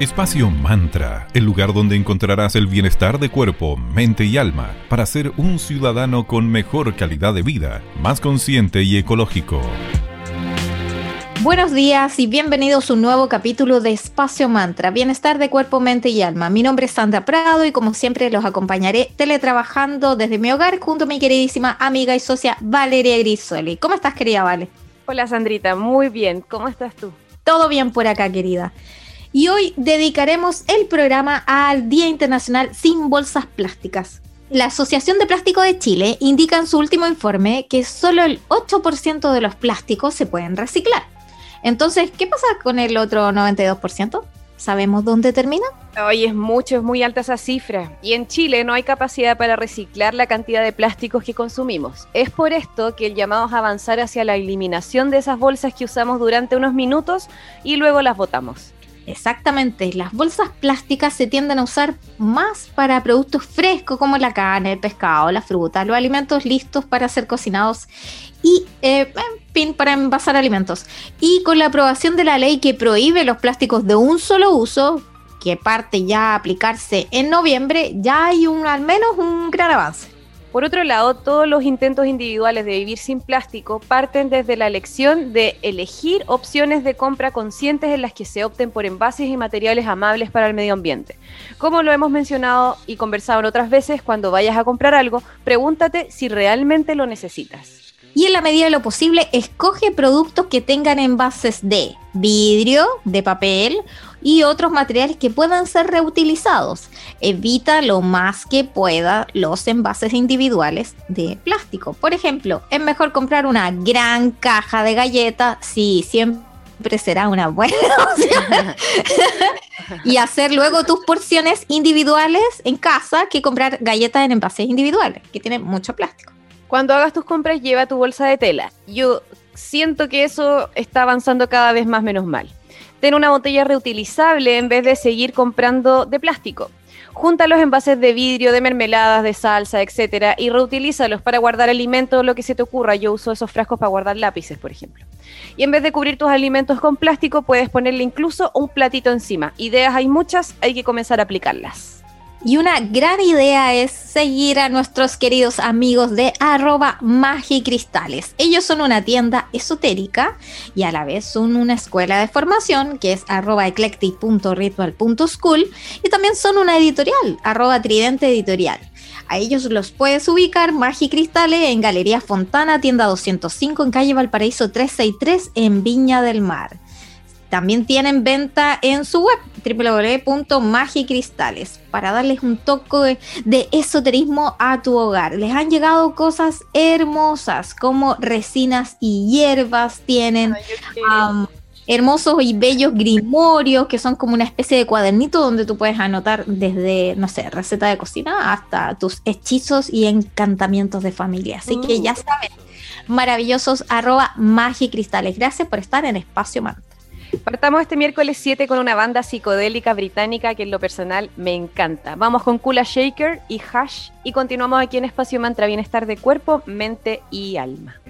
Espacio Mantra, el lugar donde encontrarás el bienestar de cuerpo, mente y alma para ser un ciudadano con mejor calidad de vida, más consciente y ecológico. Buenos días y bienvenidos a un nuevo capítulo de Espacio Mantra, Bienestar de Cuerpo, Mente y Alma. Mi nombre es Sandra Prado y como siempre los acompañaré teletrabajando desde mi hogar junto a mi queridísima amiga y socia Valeria Grisoli. ¿Cómo estás querida Vale? Hola Sandrita, muy bien. ¿Cómo estás tú? Todo bien por acá querida y hoy dedicaremos el programa al Día Internacional sin Bolsas Plásticas. La Asociación de Plástico de Chile indica en su último informe que solo el 8% de los plásticos se pueden reciclar. Entonces, ¿qué pasa con el otro 92%? ¿Sabemos dónde termina? Hoy es mucho, es muy alta esa cifra. Y en Chile no hay capacidad para reciclar la cantidad de plásticos que consumimos. Es por esto que el llamado es avanzar hacia la eliminación de esas bolsas que usamos durante unos minutos y luego las botamos. Exactamente, las bolsas plásticas se tienden a usar más para productos frescos como la carne, el pescado, la fruta, los alimentos listos para ser cocinados y, eh, en fin, para envasar alimentos. Y con la aprobación de la ley que prohíbe los plásticos de un solo uso, que parte ya a aplicarse en noviembre, ya hay un, al menos un gran avance. Por otro lado, todos los intentos individuales de vivir sin plástico parten desde la elección de elegir opciones de compra conscientes en las que se opten por envases y materiales amables para el medio ambiente. Como lo hemos mencionado y conversado en otras veces, cuando vayas a comprar algo, pregúntate si realmente lo necesitas y en la medida de lo posible escoge productos que tengan envases de vidrio, de papel y otros materiales que puedan ser reutilizados. Evita lo más que pueda los envases individuales de plástico. Por ejemplo, es mejor comprar una gran caja de galletas si siempre será una buena opción. y hacer luego tus porciones individuales en casa que comprar galletas en envases individuales, que tienen mucho plástico. Cuando hagas tus compras, lleva tu bolsa de tela. Yo siento que eso está avanzando cada vez más menos mal. Ten una botella reutilizable en vez de seguir comprando de plástico. Junta los envases de vidrio, de mermeladas, de salsa, etcétera, y reutilízalos para guardar alimentos lo que se te ocurra. Yo uso esos frascos para guardar lápices, por ejemplo. Y en vez de cubrir tus alimentos con plástico, puedes ponerle incluso un platito encima. Ideas hay muchas, hay que comenzar a aplicarlas. Y una gran idea es seguir a nuestros queridos amigos de arroba magicristales. Ellos son una tienda esotérica y a la vez son una escuela de formación que es arroba eclectic.ritual.school y también son una editorial, arroba tridente editorial. A ellos los puedes ubicar Magicristales en Galería Fontana, tienda 205 en calle Valparaíso 363 en Viña del Mar. También tienen venta en su web www.magicristales para darles un toque de, esoterismo a tu hogar. Les han llegado cosas hermosas como resinas y hierbas, tienen hermosos y bellos grimorios que son como una especie de cuadernito donde tú puedes anotar desde, no sé, receta de cocina hasta tus hechizos y encantamientos de familia. Así que ya mm. saben, maravillosos arroba magicristales. Gracias por estar en Espacio Man. Partamos este miércoles 7 con una banda psicodélica británica que en lo personal me encanta. Vamos con Kula Shaker y Hash y continuamos aquí en Espacio Mantra Bienestar de Cuerpo, Mente y Alma.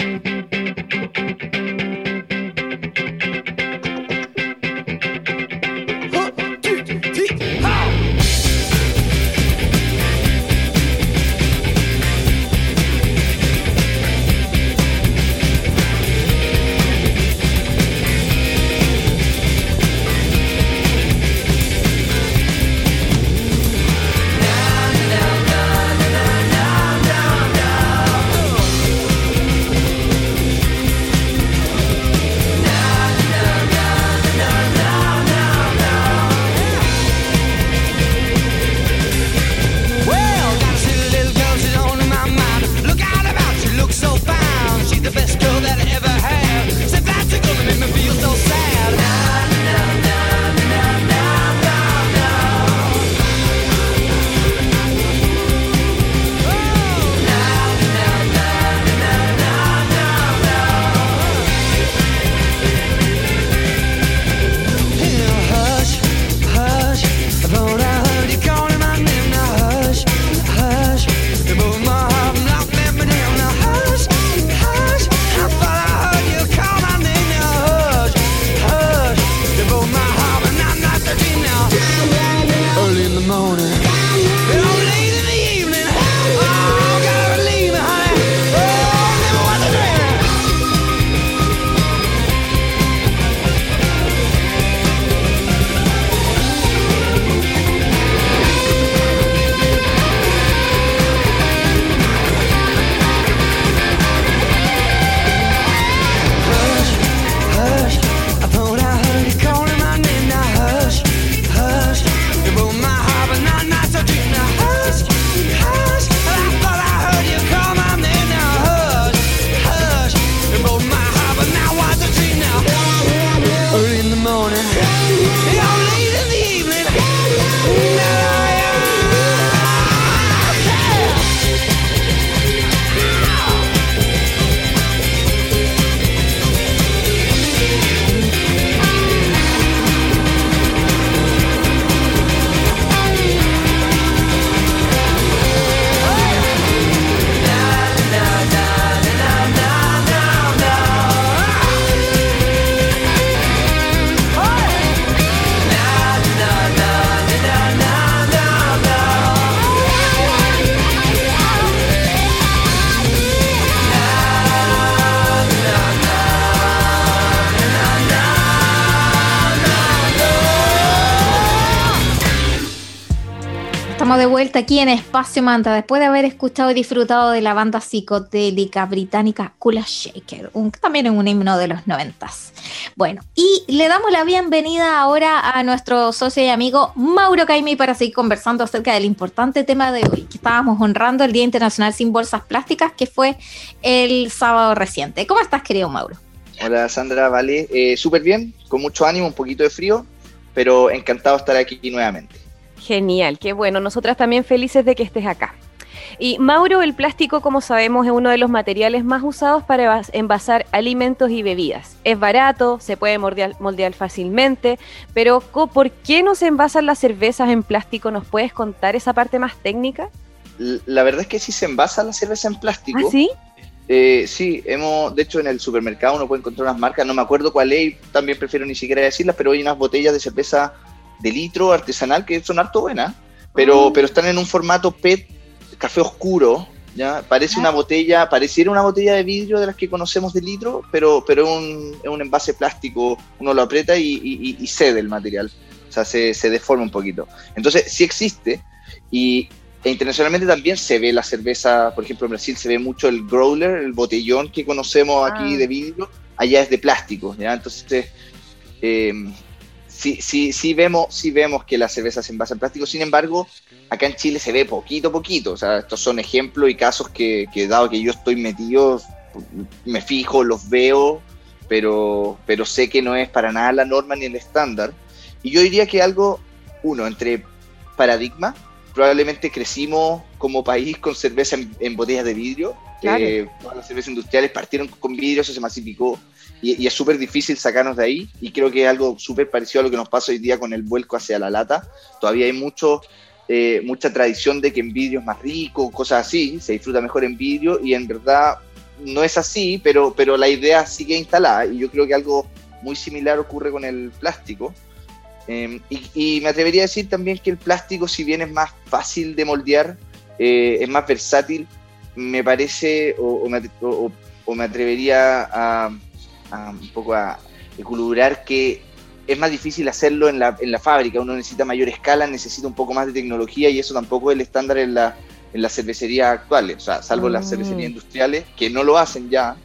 Vuelta aquí en Espacio Manta después de haber escuchado y disfrutado de la banda psicodélica británica Kula Shaker, un, también un himno de los noventas. Bueno, y le damos la bienvenida ahora a nuestro socio y amigo Mauro Caimi para seguir conversando acerca del importante tema de hoy, que estábamos honrando el Día Internacional sin Bolsas Plásticas, que fue el sábado reciente. ¿Cómo estás, querido Mauro? Hola, Sandra, vale. Eh, Súper bien, con mucho ánimo, un poquito de frío, pero encantado de estar aquí nuevamente. Genial, qué bueno. Nosotras también felices de que estés acá. Y Mauro, el plástico, como sabemos, es uno de los materiales más usados para envasar alimentos y bebidas. Es barato, se puede moldear, moldear fácilmente, pero ¿por qué no se envasan las cervezas en plástico? ¿Nos puedes contar esa parte más técnica? La verdad es que sí se envasa la cerveza en plástico. ¿Ah, sí? Eh, sí, hemos, de hecho en el supermercado uno puede encontrar unas marcas, no me acuerdo cuál es, también prefiero ni siquiera decirlas, pero hay unas botellas de cerveza de litro artesanal que son harto buenas, pero, ah. pero están en un formato PET, café oscuro, ¿ya? Parece una botella, pareciera una botella de vidrio de las que conocemos de litro, pero, pero es un, un envase plástico, uno lo aprieta y, y, cede el material, o sea, se, se, deforma un poquito. Entonces, sí existe, y e internacionalmente también se ve la cerveza, por ejemplo, en Brasil se ve mucho el growler, el botellón que conocemos aquí ah. de vidrio, allá es de plástico, ¿ya? Entonces, eh, sí, sí, sí, vemos, sí vemos que la cerveza se envasa en plástico, sin embargo, acá en Chile se ve poquito poquito. O sea, estos son ejemplos y casos que, que dado que yo estoy metido, me fijo, los veo, pero, pero sé que no es para nada la norma ni el estándar. Y yo diría que algo, uno, entre paradigma, probablemente crecimos como país con cerveza en, botellas de vidrio. Eh, todas las cervezas industriales partieron con vidrio, eso se masificó y, es súper difícil sacarnos de ahí y creo que es algo súper parecido a lo que nos pasa hoy día con el vuelco hacia la lata. Todavía hay mucho, eh, mucha tradición de que en vidrio es más rico, cosas así, se disfruta mejor en vidrio y en verdad no es así, pero, pero la idea sigue instalada y yo creo que algo muy similar ocurre con el plástico. Em, y, me atrevería a decir también que el plástico, si bien es más fácil de moldear, eh, es más versátil, me parece, o, o me atrevería a, un poco a equilibrar que es más difícil hacerlo en la, en la fábrica, uno necesita mayor escala, necesita un poco más de tecnología y eso tampoco es el estándar en la, en la cervecería actuales, o sea, salvo las mm. cervecerías industriales que no lo hacen ya.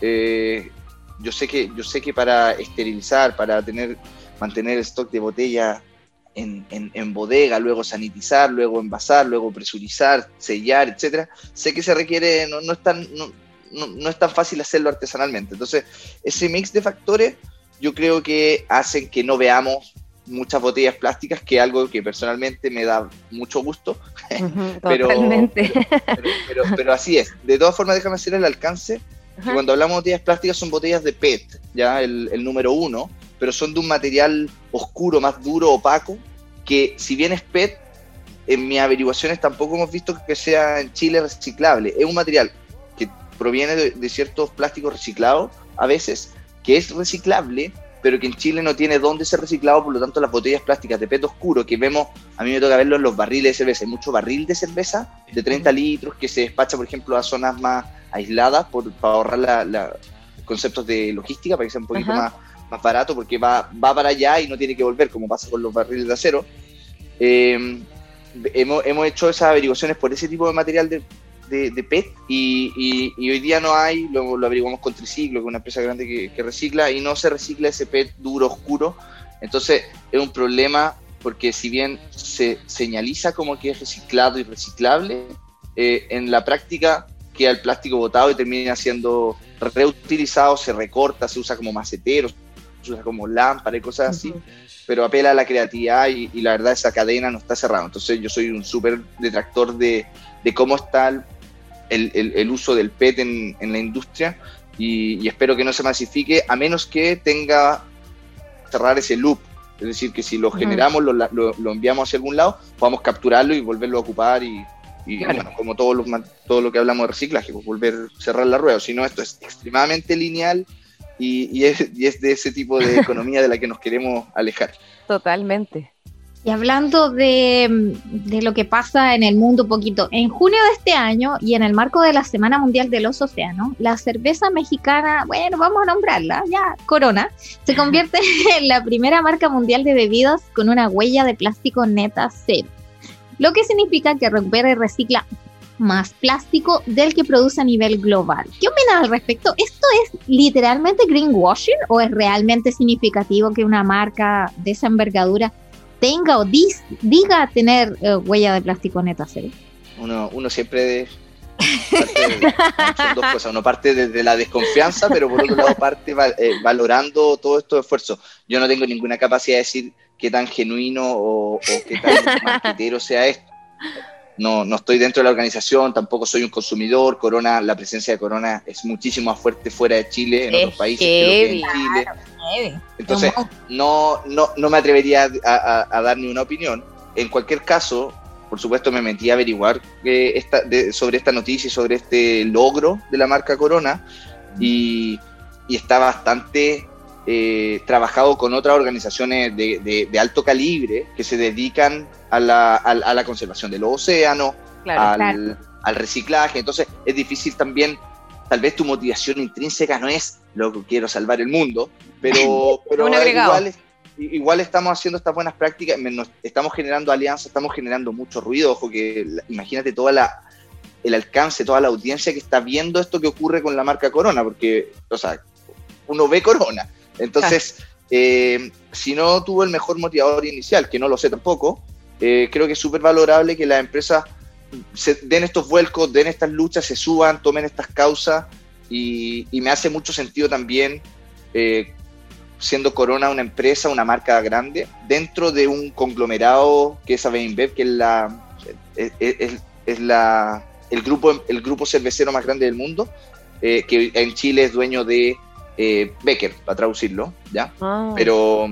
Eh, yo sé que yo sé que para esterilizar, para tener mantener el stock de botella en, en, bodega, luego sanitizar, luego envasar, luego presurizar, sellar, etcétera, sé que se requiere no, no es tan no, es tan fácil hacerlo artesanalmente. Entonces, ese mix de factores yo creo que hacen que no veamos muchas botellas plásticas, que es algo que personalmente me da mucho gusto. pero, pero, pero, así es. De todas formas, déjame hacer el alcance. Que cuando hablamos de botellas plásticas son botellas de PET, ya el, el número uno, pero son de un material oscuro, más duro, opaco, que si bien es PET, en mis averiguaciones tampoco hemos visto que sea en Chile reciclable. Es un material proviene de, ciertos plásticos reciclados a veces, que es reciclable, pero que en Chile no tiene dónde ser reciclado, por lo tanto las botellas plásticas de PET oscuro que vemos, a mí me toca verlo en los barriles de cerveza, hay mucho barril de cerveza de 30 litros que se despacha, por ejemplo, a zonas más aisladas por, para ahorrar la, conceptos de logística, para que sea un poquito más, más barato, porque va, va para allá y no tiene que volver, como pasa con los barriles de acero. Eh, hemos, hemos, hecho esas averiguaciones por ese tipo de material de, de, PET y, hoy día no hay, lo, lo averiguamos con Triciclo, que es una empresa grande que, recicla, y no se recicla ese PET duro, oscuro. Entonces es un problema porque si bien se señaliza como que es reciclado y reciclable, eh, en la práctica queda el plástico botado y termina siendo reutilizado, se recorta, se usa como macetero, se usa como lámpara y cosas así, pero apela a la creatividad y, y, la verdad esa cadena no está cerrada. Entonces yo soy un súper detractor de, de, cómo está el, uso del PET en, la industria y, espero que no se masifique a menos que tenga cerrar ese loop. Es decir, que si lo generamos, lo, lo, enviamos hacia algún lado, podamos capturarlo y volverlo a ocupar y, bueno, como todo lo, todo lo que hablamos de reciclaje, pues volver a cerrar la rueda. Si no, esto es extremadamente lineal y, y, es, y es de ese tipo de economía de la que nos queremos alejar. Totalmente. Y hablando de, lo que pasa en el mundo un poquito, en junio de este año y en el marco de la Semana Mundial de los Océanos, la cerveza mexicana, bueno, vamos a nombrarla, ya, Corona, se convierte en la primera marca mundial de bebidas con una huella de plástico neta cero. lo que significa que recupera y recicla más plástico del que produce a nivel global. ¿Qué opinas al respecto? ¿Esto es literalmente greenwashing o es realmente significativo que una marca de esa envergadura tenga o diga tener eh, huella de plástico neta cero? Uno, uno siempre son dos cosas. Uno parte desde la desconfianza, pero por otro lado parte eh, valorando todo estos esfuerzos. Yo no tengo ninguna capacidad de decir qué tan genuino o, o qué tan marquetero sea esto no, no estoy dentro de la organización, tampoco soy un consumidor. Corona, la presencia de Corona es muchísimo más fuerte fuera de Chile, en otros países, que en Chile. Entonces, no, no, no me atrevería a, dar ni una opinión. En cualquier caso, por supuesto, me metí a averiguar eh, esta, sobre esta noticia y sobre este logro de la marca Corona. Y, y está bastante eh, trabajado con otras organizaciones de, alto calibre que se dedican a la, a, la conservación de los océanos, al, reciclaje. Entonces es difícil también, tal vez tu motivación intrínseca no es lo que quiero salvar el mundo, pero, pero igual, igual, estamos haciendo estas buenas prácticas, estamos generando alianzas, estamos generando mucho ruido. Ojo que imagínate toda la el alcance, toda la audiencia que está viendo esto que ocurre con la marca Corona, porque, o sea, uno ve Corona, entonces, eh, si no tuvo el mejor motivador inicial, que no lo sé tampoco, eh, creo que es súper valorable que las empresas se den estos vuelcos, den estas luchas, se suban, tomen estas causas y, me hace mucho sentido también, eh, siendo Corona una empresa, una marca grande, dentro de un conglomerado que es Avenbev, que es la, es, la el grupo el grupo cervecero más grande del mundo, que en Chile es dueño de eh, Becker, para traducirlo, ¿ya? Ah. Pero,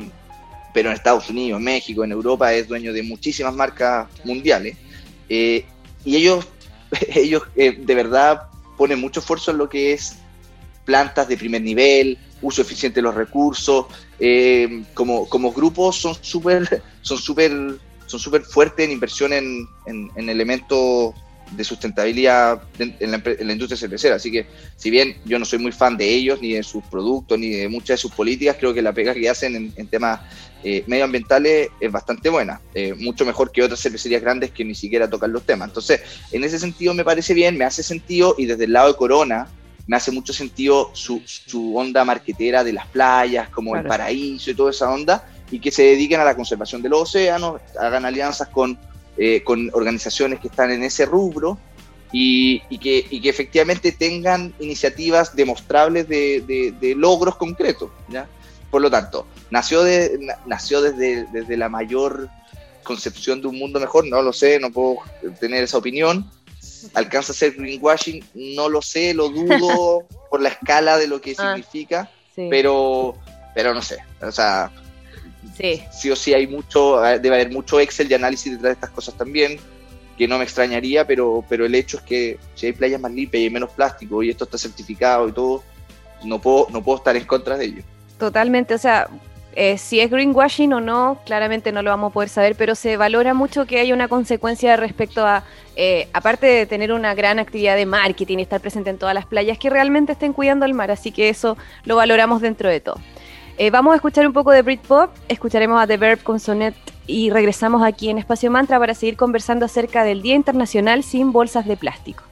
pero en Estados Unidos, en México, en Europa es dueño de muchísimas marcas mundiales. Eh, y ellos, ellos eh, de verdad ponen mucho esfuerzo en lo que es plantas de primer nivel, uso eficiente de los recursos. como, como grupos son súper son súper son súper fuertes en inversión en, en elementos de sustentabilidad en la, industria cervecera. Así que, si bien yo no soy muy fan de ellos, ni de sus productos, ni de muchas de sus políticas, creo que la pega que hacen en, temas eh, medioambientales es bastante buena, eh, mucho mejor que otras cervecerías grandes que ni siquiera tocan los temas. Entonces, en ese sentido me parece bien, me hace sentido, y desde el lado de Corona, me hace mucho sentido su, onda marquetera de las playas, como el paraíso y toda esa onda, y que se dediquen a la conservación de los océanos, hagan alianzas con eh, con organizaciones que están en ese rubro y, que, y, que, efectivamente tengan iniciativas demostrables de, de, logros concretos. ¿ya? Por lo tanto, nació, de, nació desde, desde la mayor concepción de un mundo mejor, no lo sé, no puedo tener esa opinión. ¿Alcanza a ser greenwashing? No lo sé, lo dudo por la escala de lo que ah, significa, pero, pero no sé. O sea, Sí. o sí hay mucho, eh, debe haber mucho Excel y análisis detrás de estas cosas también, que no me extrañaría, pero, pero el hecho es que si hay playas más limpias y hay menos plástico y esto está certificado y todo, no puedo, no puedo estar en contra de ello. Totalmente, o sea, eh, si es greenwashing o no, claramente no lo vamos a poder saber, pero se valora mucho que haya una consecuencia respecto a, eh, aparte de tener una gran actividad de marketing y estar presente en todas las playas, que realmente estén cuidando el mar, así que eso lo valoramos dentro de todo. Eh, vamos a escuchar un poco de Britpop, escucharemos a The Verb con Sonet y regresamos aquí en Espacio Mantra para seguir conversando acerca del Día Internacional sin Bolsas de Plástico.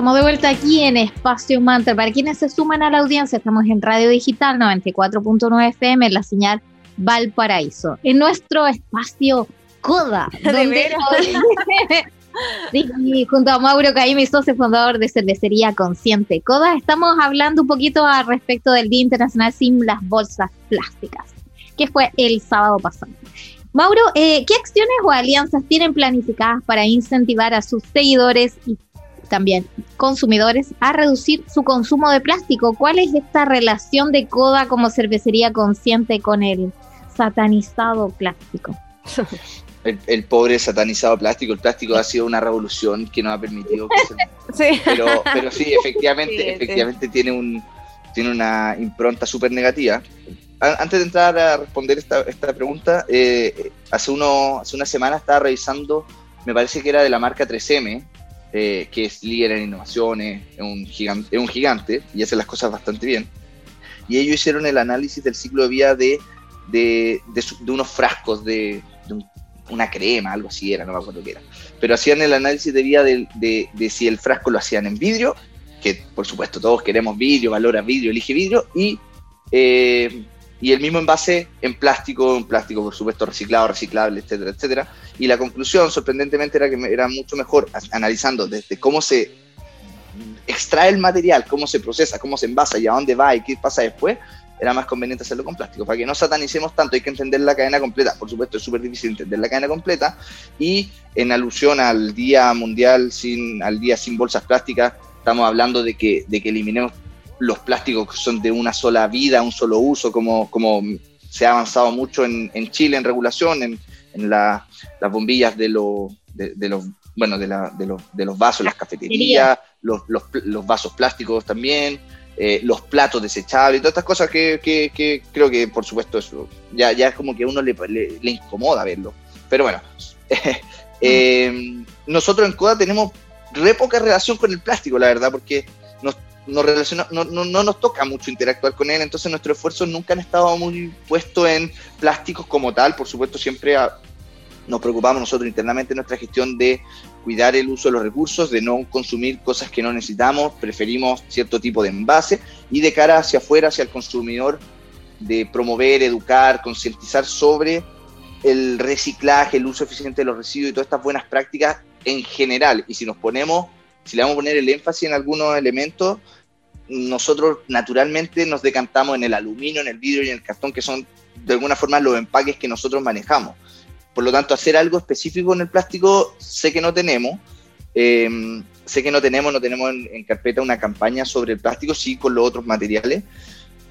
Estamos de vuelta aquí en Espacio Mantra. Para quienes se suman a la audiencia, estamos en Radio Digital 94.9 FM, en la señal Valparaíso. En nuestro espacio Coda. ¿De donde Sí, junto a Mauro Caimi, socio fundador de Cervecería Consciente Coda, estamos hablando un poquito al respecto del Día Internacional sin las bolsas plásticas, que fue el sábado pasado. Mauro, eh, ¿qué acciones o alianzas tienen planificadas para incentivar a sus seguidores y también consumidores a reducir su consumo de plástico? ¿Cuál es esta relación de Coda como cervecería consciente con el satanizado plástico? El, el pobre satanizado plástico, el plástico ha sido una revolución que nos ha permitido crecer Sí. pero, pero sí, efectivamente, Sí, sí. efectivamente tiene un tiene una impronta súper negativa. Antes de entrar a responder esta, esta pregunta, eh, hace, uno, hace una semana estaba revisando, me parece que era de la marca 3M, eh, que es líder en innovaciones, es un, gigante, es un gigante y hace las cosas bastante bien. Y ellos hicieron el análisis del ciclo de vida de, de, de su- de unos frascos de, un- una crema, algo así era, no me acuerdo qué era pero hacían el análisis de vida de si el frasco lo hacían en vidrio, que por supuesto todos queremos vidrio, valora vidrio, elige vidrio, y, eh, y el mismo envase en plástico, en plástico por supuesto reciclado, reciclable, etcétera, etcétera. Y la conclusión, sorprendentemente, era que era mucho mejor analizando desde cómo se extrae el material, cómo se procesa, cómo se envasa y a dónde va y qué pasa después, era más conveniente hacerlo con plástico. Para que no satanicemos tanto, hay que entender la cadena completa. Por supuesto, es súper difícil entender la cadena completa. Y en alusión al Día Mundial sin, al Día sin bolsas plásticas, estamos hablando de que, de que eliminemos los plásticos que son de una sola vida, un solo uso, como, como se ha avanzado mucho en, en Chile en regulación, en, en la- las bombillas de, los de, de los bueno de, la- de los, de los vasos, las cafeterías, los, los, vasos plásticos también, eh, los platos desechables y todas estas cosas que, que- que creo que, por supuesto, eso ya, ya es como que a uno le, le- le incomoda verlo. Pero bueno, eh, nosotros en CODA tenemos re poca relación con el plástico, la verdad, porque nos, nos relaciona- no, no- no nos toca mucho interactuar con él, entonces nuestros esfuerzos nunca han estado muy puestos en plásticos como tal, por supuesto siempre nos preocupamos nosotros internamente en nuestra gestión de cuidar el uso de los recursos, de no consumir cosas que no necesitamos, preferimos cierto tipo de envase y de cara hacia afuera, hacia el consumidor, de promover, educar, concientizar sobre el reciclaje, el uso eficiente de los residuos y todas estas buenas prácticas en general. Y si nos ponemos, si le vamos a poner el énfasis en algunos elementos, nosotros naturalmente nos decantamos en el aluminio, en el vidrio y en el cartón, que son de alguna forma los empaques que nosotros manejamos. Por lo tanto, hacer algo específico en el plástico sé que no tenemos. Eh, sé que no tenemos, no tenemos en, carpeta una campaña sobre el plástico, sí con los otros materiales.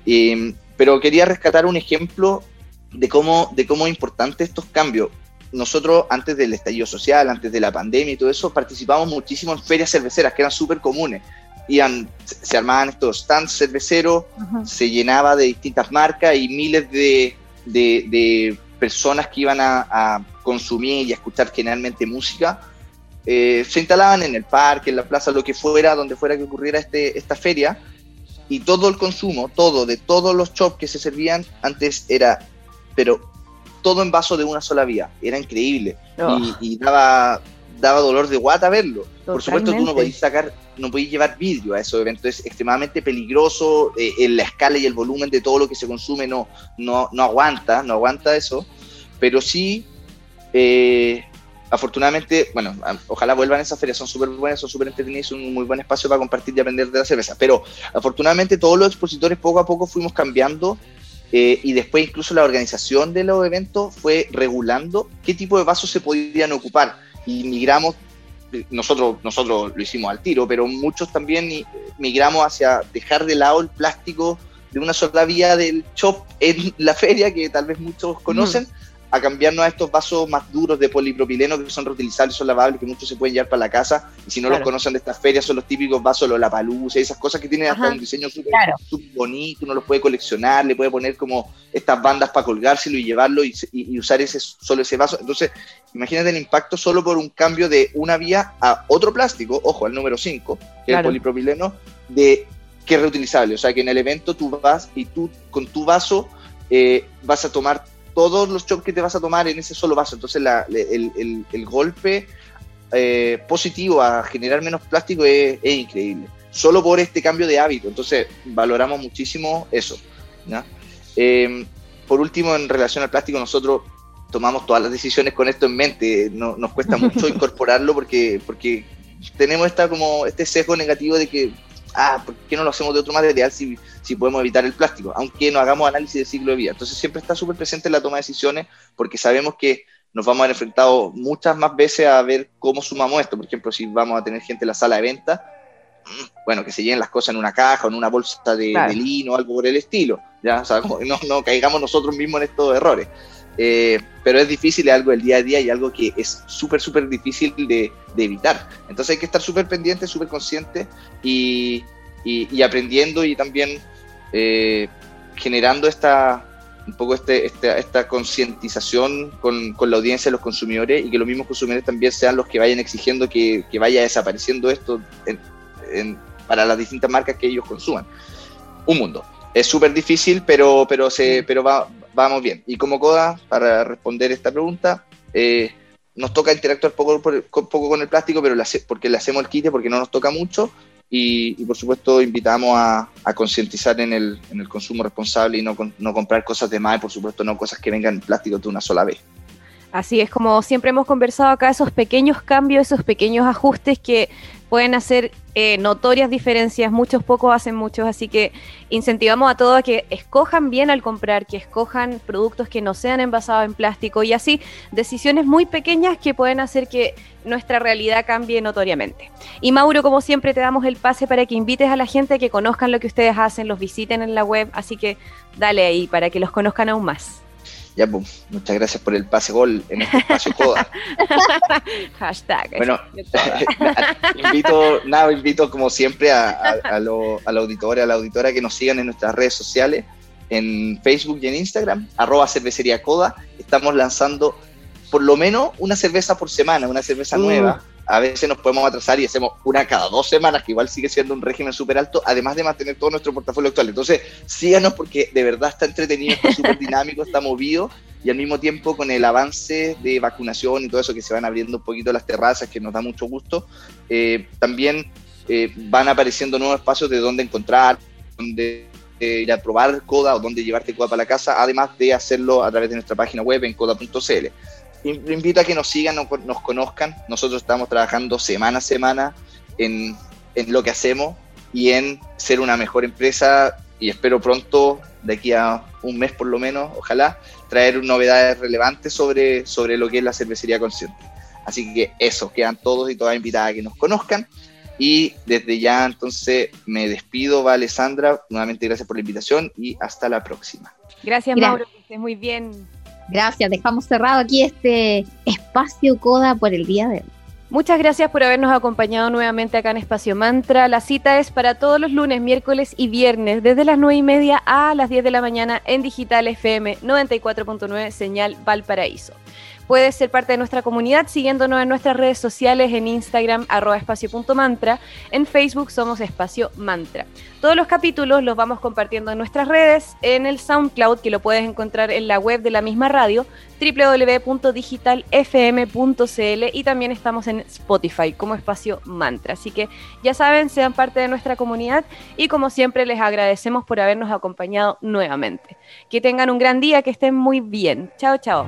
Eh, pero quería rescatar un ejemplo de cómo, de cómo importante estos cambios. Nosotros, antes del estallido social, antes de la pandemia y todo eso, participamos muchísimo en ferias cerveceras que eran súper comunes. Iban, se, armaban estos stands cerveceros, se llenaba de distintas marcas y miles de, de- de personas que iban a, a consumir y a escuchar generalmente música eh, se instalaban en el parque, en la plaza, lo que fuera, donde fuera que ocurriera este, esta feria, y todo el consumo, todo, de todos los chops que se servían antes era, pero todo en vaso de una sola vía, era increíble, Oh, y, y daba, daba dolor de guata verlo. Por supuesto, tú no Totalmente. podías sacar, no podías llevar vidrio a esos eventos, es extremadamente peligroso, eh, en la escala y el volumen de todo lo que se consume no, no, no aguanta, no aguanta eso, pero sí, eh, afortunadamente, bueno, ojalá vuelvan esas ferias, son súper buenas, son súper entretenidas, son un muy buen espacio para compartir y aprender de la cerveza, pero afortunadamente todos los expositores poco a poco fuimos cambiando eh, y después incluso la organización de los eventos fue regulando qué tipo de vasos se podían ocupar y migramos nosotros, nosotros lo hicimos al tiro, pero muchos también migramos hacia dejar de lado el plástico de una sola vía del shop en la feria, que tal vez muchos conocen, a cambiarnos a estos vasos más duros de polipropileno que son reutilizables, son lavables, que muchos se pueden llevar para la casa. Y si no Claro. los conocen de estas ferias, son los típicos vasos, los Lollapalooza, esas cosas que tienen hasta un diseño súper Claro. bonito, uno los puede coleccionar, le puede poner como estas bandas para colgárselo y llevarlo y, y- y usar ese solo ese vaso. Entonces, imagínate el impacto solo por un cambio de una vía a otro plástico, ojo, al número 5, que es el polipropileno, de que es reutilizable. O sea, que en el evento tú vas y tú con tu vaso eh, vas a tomar todos los chops que te vas a tomar en ese solo vaso. Entonces, la- el, el- el golpe eh, positivo a generar menos plástico es, es increíble. Solo por este cambio de hábito. Entonces, valoramos muchísimo eso. Eh, por último, en relación al plástico, nosotros tomamos todas las decisiones con esto en mente. No- nos cuesta mucho incorporarlo porque, porque tenemos esta, como este sesgo negativo de que, ah, ¿por qué no lo hacemos de otro material si, si podemos evitar el plástico? Aunque no hagamos análisis de ciclo de vida. Entonces siempre está súper presente en la toma de decisiones porque sabemos que nos vamos a ver enfrentados muchas más veces a ver cómo sumamos esto. Por ejemplo, si vamos a tener gente en la sala de venta, mm, bueno, que se llenen las cosas en una caja o en una bolsa de, Claro. de lino o algo por el estilo. ¿ya? O sea, como no, no caigamos nosotros mismos en estos errores. Eh, pero es difícil, es algo del día a día y algo que es súper, súper difícil de, de evitar. Entonces hay que estar súper pendiente, súper consciente y, y- y aprendiendo y también eh, generando esta un poco este, esta, esta concientización con, con la audiencia de los consumidores y que los mismos consumidores también sean los que vayan exigiendo que, que vaya desapareciendo esto en- en- para las distintas marcas que ellos consuman. Un mundo. Es súper difícil, pero, pero, se, pero va, vamos bien. Y como CODA, para responder esta pregunta, eh, nos toca interactuar poco, poco con el plástico, pero porque le hacemos el quite, porque no nos toca mucho. Y, por supuesto invitamos a, concientizar en el, consumo responsable y no, no comprar cosas de más, y por supuesto no cosas que vengan en plástico de una sola vez. Así es como siempre hemos conversado acá, esos pequeños cambios, esos pequeños ajustes que pueden hacer eh, notorias diferencias, muchos pocos hacen muchos, así que incentivamos a todos a que escojan bien al comprar, que escojan productos que no sean envasados en plástico y así decisiones muy pequeñas que pueden hacer que nuestra realidad cambie notoriamente. Y Mauro, como siempre, te damos el pase para que invites a la gente a que conozcan lo que ustedes hacen, los visiten en la web, así que dale ahí para que los conozcan aún más. Ya, pues, muchas gracias por el pase gol en este espacio Coda. Hashtag. Bueno, invito, nada, invito como siempre a, a, a, lo, a la auditoria, a la auditora que nos sigan en nuestras redes sociales, en Facebook y en Instagram, arroba cervecería Coda. Estamos lanzando por lo menos una cerveza por semana, una cerveza Uh. nueva. A veces nos podemos atrasar y hacemos una cada dos semanas, que igual sigue siendo un régimen súper alto, además de mantener todo nuestro portafolio actual. Entonces, síganos porque de verdad está entretenido, está súper dinámico, está movido y al mismo tiempo con el avance de vacunación y todo eso que se van abriendo un poquito las terrazas, que nos da mucho gusto, eh, también eh, van apareciendo nuevos espacios de dónde encontrar, dónde eh, ir a probar Coda o dónde llevarte Coda para la casa, además de hacerlo a través de nuestra página web en coda.cl. Lo invito a que nos sigan, nos, nos conozcan. Nosotros estamos trabajando semana a semana en, en lo que hacemos y en ser una mejor empresa y espero pronto, de aquí a un mes por lo menos, ojalá, traer novedades relevantes sobre, sobre lo que es la cervecería consciente. Así que eso, quedan todos y todas invitadas a que nos conozcan. Y desde ya entonces me despido, va Alessandra, nuevamente gracias por la invitación y hasta la próxima. Gracias, Gracias. Mauro, que estés muy bien. Gracias, dejamos cerrado aquí este espacio Coda por el día de hoy. Muchas gracias por habernos acompañado nuevamente acá en Espacio Mantra. La cita es para todos los lunes, miércoles y viernes, desde las 9 y media a las 10 de la mañana en Digital FM 94.9 Señal Valparaíso. Puedes ser parte de nuestra comunidad siguiéndonos en nuestras redes sociales, en Instagram, arroba espacio.mantra, en Facebook somos Espacio Mantra. Todos los capítulos los vamos compartiendo en nuestras redes, en el SoundCloud, que lo puedes encontrar en la web de la misma radio, www.digitalfm.cl y también estamos en Spotify como espacio mantra. Así que ya saben, sean parte de nuestra comunidad y como siempre les agradecemos por habernos acompañado nuevamente. Que tengan un gran día, que estén muy bien. Chao, chao.